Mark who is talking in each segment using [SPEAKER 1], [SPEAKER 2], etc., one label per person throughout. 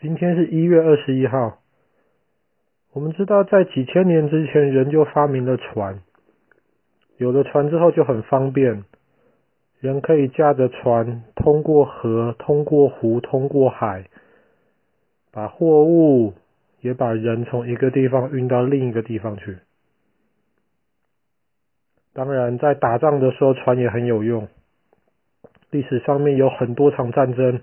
[SPEAKER 1] 今天是一月二十一号。我们知道，在几千年之前，人就发明了船。有了船之后，就很方便，人可以驾着船通过河、通过湖、通过海，把货物也把人从一个地方运到另一个地方去。当然，在打仗的时候，船也很有用。历史上面有很多场战争，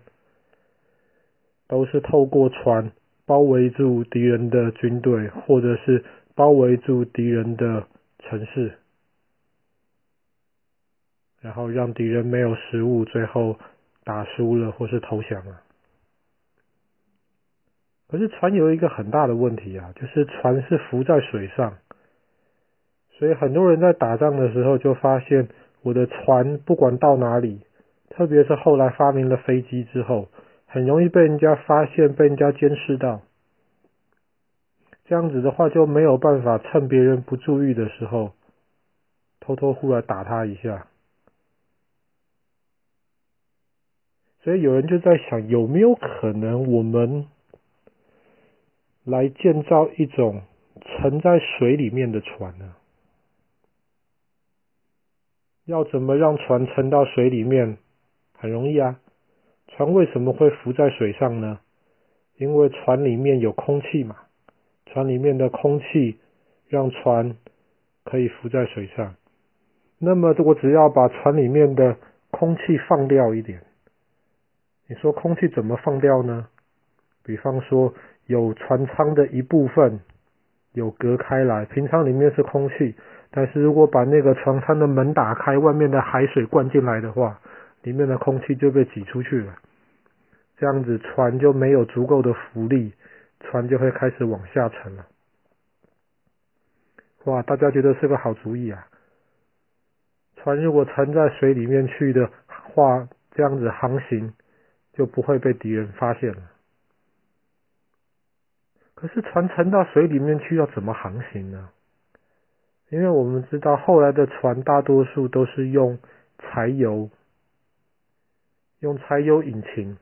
[SPEAKER 1] 都是透过船。包围住敌人的军队，或者是包围住敌人的城市，然后让敌人没有食物，最后打输了或是投降了。可是船有一个很大的问题啊，就是船是浮在水上，所以很多人在打仗的时候就发现，我的船不管到哪里，特别是后来发明了飞机之后。很容易被人家发现，被人家监视到。这样子的话，就没有办法趁别人不注意的时候，偷偷忽然打他一下。所以有人就在想，有没有可能我们来建造一种沉在水里面的船呢？要怎么让船沉到水里面？很容易啊。船为什么会浮在水上呢？因为船里面有空气嘛，船里面的空气让船可以浮在水上。那么，我只要把船里面的空气放掉一点，你说空气怎么放掉呢？比方说，有船舱的一部分有隔开来，平常里面是空气，但是如果把那个船舱的门打开，外面的海水灌进来的话，里面的空气就被挤出去了，这样子船就没有足够的浮力，船就会开始往下沉了。哇，大家觉得是个好主意啊！船如果沉在水里面去的话，这样子航行就不会被敌人发现了。可是船沉到水里面去要怎么航行呢？因为我们知道后来的船大多数都是用柴油。用柴油引擎，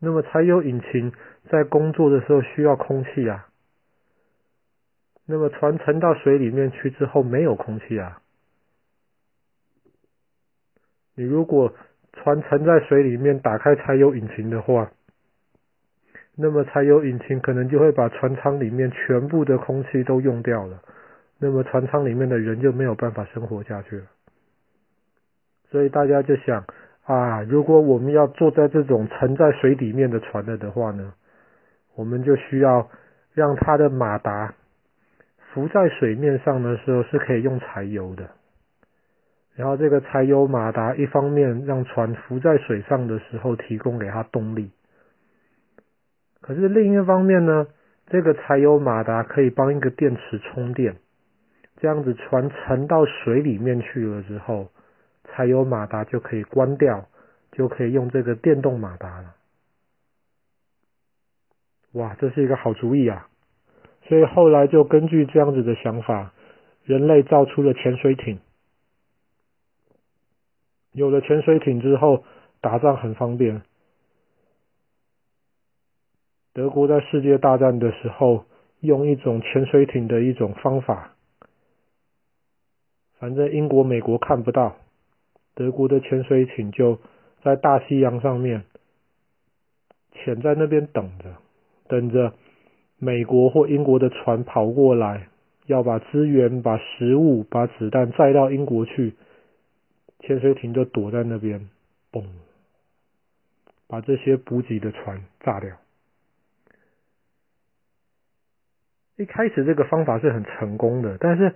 [SPEAKER 1] 那么柴油引擎在工作的时候需要空气啊。那么船沉到水里面去之后没有空气啊。你如果船沉在水里面，打开柴油引擎的话，那么柴油引擎可能就会把船舱里面全部的空气都用掉了。那么船舱里面的人就没有办法生活下去了。所以大家就想。啊，如果我们要坐在这种沉在水里面的船了的话呢，我们就需要让它的马达浮在水面上的时候是可以用柴油的。然后这个柴油马达一方面让船浮在水上的时候提供给它动力，可是另一方面呢，这个柴油马达可以帮一个电池充电，这样子船沉到水里面去了之后。柴油马达就可以关掉，就可以用这个电动马达了。哇，这是一个好主意啊！所以后来就根据这样子的想法，人类造出了潜水艇。有了潜水艇之后，打仗很方便。德国在世界大战的时候，用一种潜水艇的一种方法，反正英国、美国看不到。德国的潜水艇就在大西洋上面潜在那边等着，等着美国或英国的船跑过来，要把资源、把食物、把子弹载到英国去，潜水艇就躲在那边，嘣，把这些补给的船炸掉。一开始这个方法是很成功的，但是。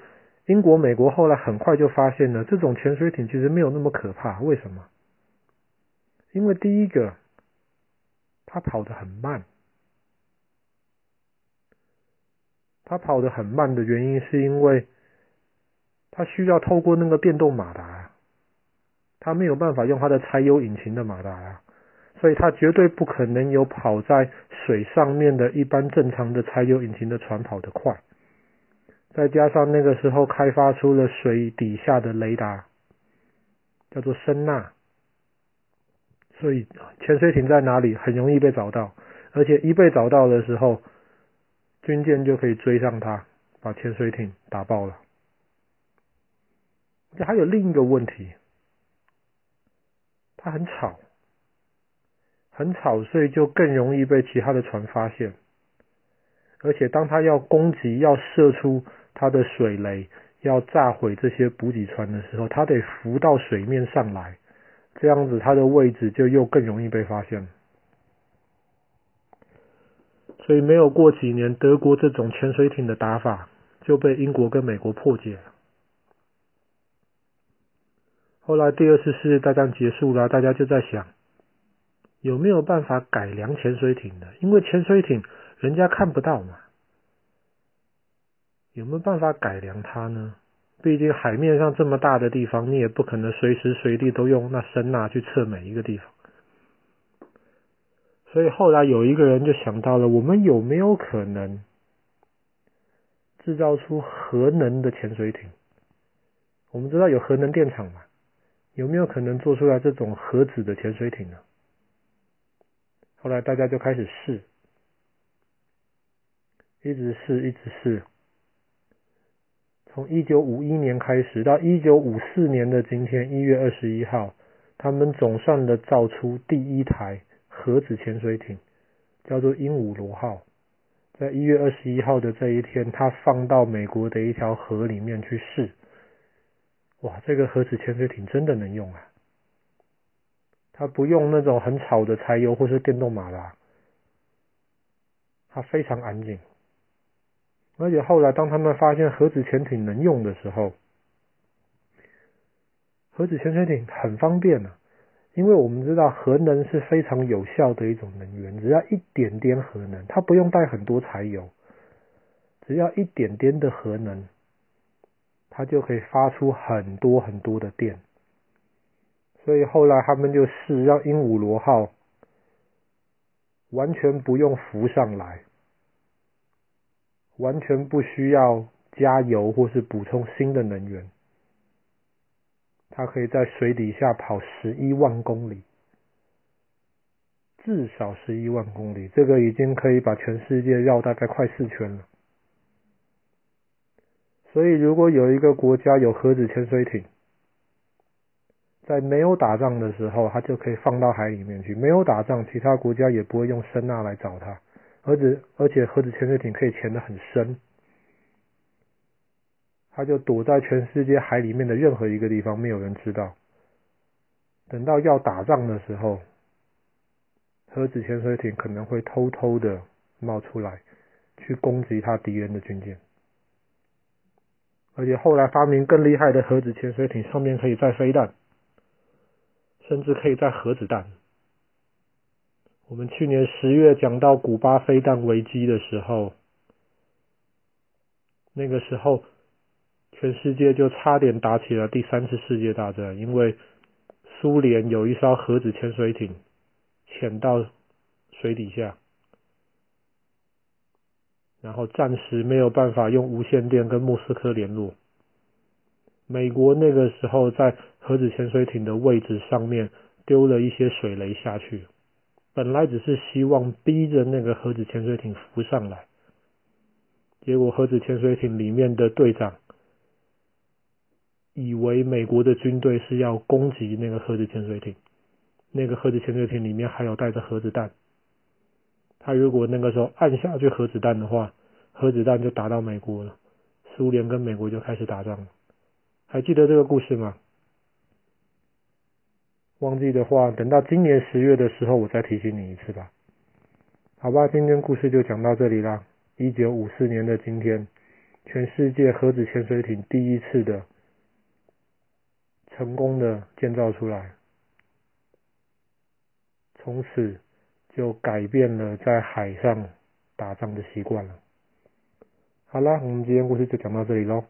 [SPEAKER 1] 英国、美国后来很快就发现了，这种潜水艇其实没有那么可怕。为什么？因为第一个，它跑得很慢。它跑得很慢的原因是因为它需要透过那个电动马达，它没有办法用它的柴油引擎的马达啊，所以它绝对不可能有跑在水上面的一般正常的柴油引擎的船跑得快。再加上那个时候开发出了水底下的雷达，叫做声呐，所以潜水艇在哪里很容易被找到，而且一被找到的时候，军舰就可以追上它，把潜水艇打爆了。这还有另一个问题，它很吵，很吵，所以就更容易被其他的船发现。而且当它要攻击、要射出它的水雷、要炸毁这些补给船的时候，它得浮到水面上来，这样子它的位置就又更容易被发现。所以没有过几年，德国这种潜水艇的打法就被英国跟美国破解了。后来第二次世界大战结束了，大家就在想，有没有办法改良潜水艇的？因为潜水艇人家看不到嘛，有没有办法改良它呢？毕竟海面上这么大的地方，你也不可能随时随地都用那声呐去测每一个地方。所以后来有一个人就想到了，我们有没有可能制造出核能的潜水艇？我们知道有核能电厂嘛，有没有可能做出来这种核子的潜水艇呢？后来大家就开始试，一直试，一直试。从一九五一年开始到一九五四年的今天一月二十一号，他们总算的造出第一台。核子潜水艇叫做鹦鹉螺号，在一月二十一号的这一天，它放到美国的一条河里面去试。哇，这个核子潜水艇真的能用啊！它不用那种很吵的柴油或是电动马达，它非常安静。而且后来当他们发现核子潜艇能用的时候，核子潜水艇很方便啊。因为我们知道核能是非常有效的一种能源，只要一点点核能，它不用带很多柴油，只要一点点的核能，它就可以发出很多很多的电。所以后来他们就试让鹦鹉螺号完全不用浮上来，完全不需要加油或是补充新的能源。它可以在水底下跑十一万公里，至少十一万公里，这个已经可以把全世界绕大概快四圈了。所以，如果有一个国家有核子潜水艇，在没有打仗的时候，它就可以放到海里面去。没有打仗，其他国家也不会用声呐来找它，而且而且核子潜水艇可以潜得很深。他就躲在全世界海里面的任何一个地方，没有人知道。等到要打仗的时候，核子潜水艇可能会偷偷的冒出来，去攻击他敌人的军舰。而且后来发明更厉害的核子潜水艇，上面可以载飞弹，甚至可以载核子弹。我们去年十月讲到古巴飞弹危机的时候，那个时候。全世界就差点打起了第三次世界大战，因为苏联有一艘核子潜水艇潜到水底下，然后暂时没有办法用无线电跟莫斯科联络。美国那个时候在核子潜水艇的位置上面丢了一些水雷下去，本来只是希望逼着那个核子潜水艇浮上来，结果核子潜水艇里面的队长。以为美国的军队是要攻击那个核子潜水艇，那个核子潜水艇里面还有带着核子弹，他如果那个时候按下去核子弹的话，核子弹就打到美国了，苏联跟美国就开始打仗了。还记得这个故事吗？忘记的话，等到今年十月的时候，我再提醒你一次吧。好吧，今天故事就讲到这里啦。一九五四年的今天，全世界核子潜水艇第一次的。成功的建造出来，从此就改变了在海上打仗的习惯了。好了，我们今天故事就讲到这里喽。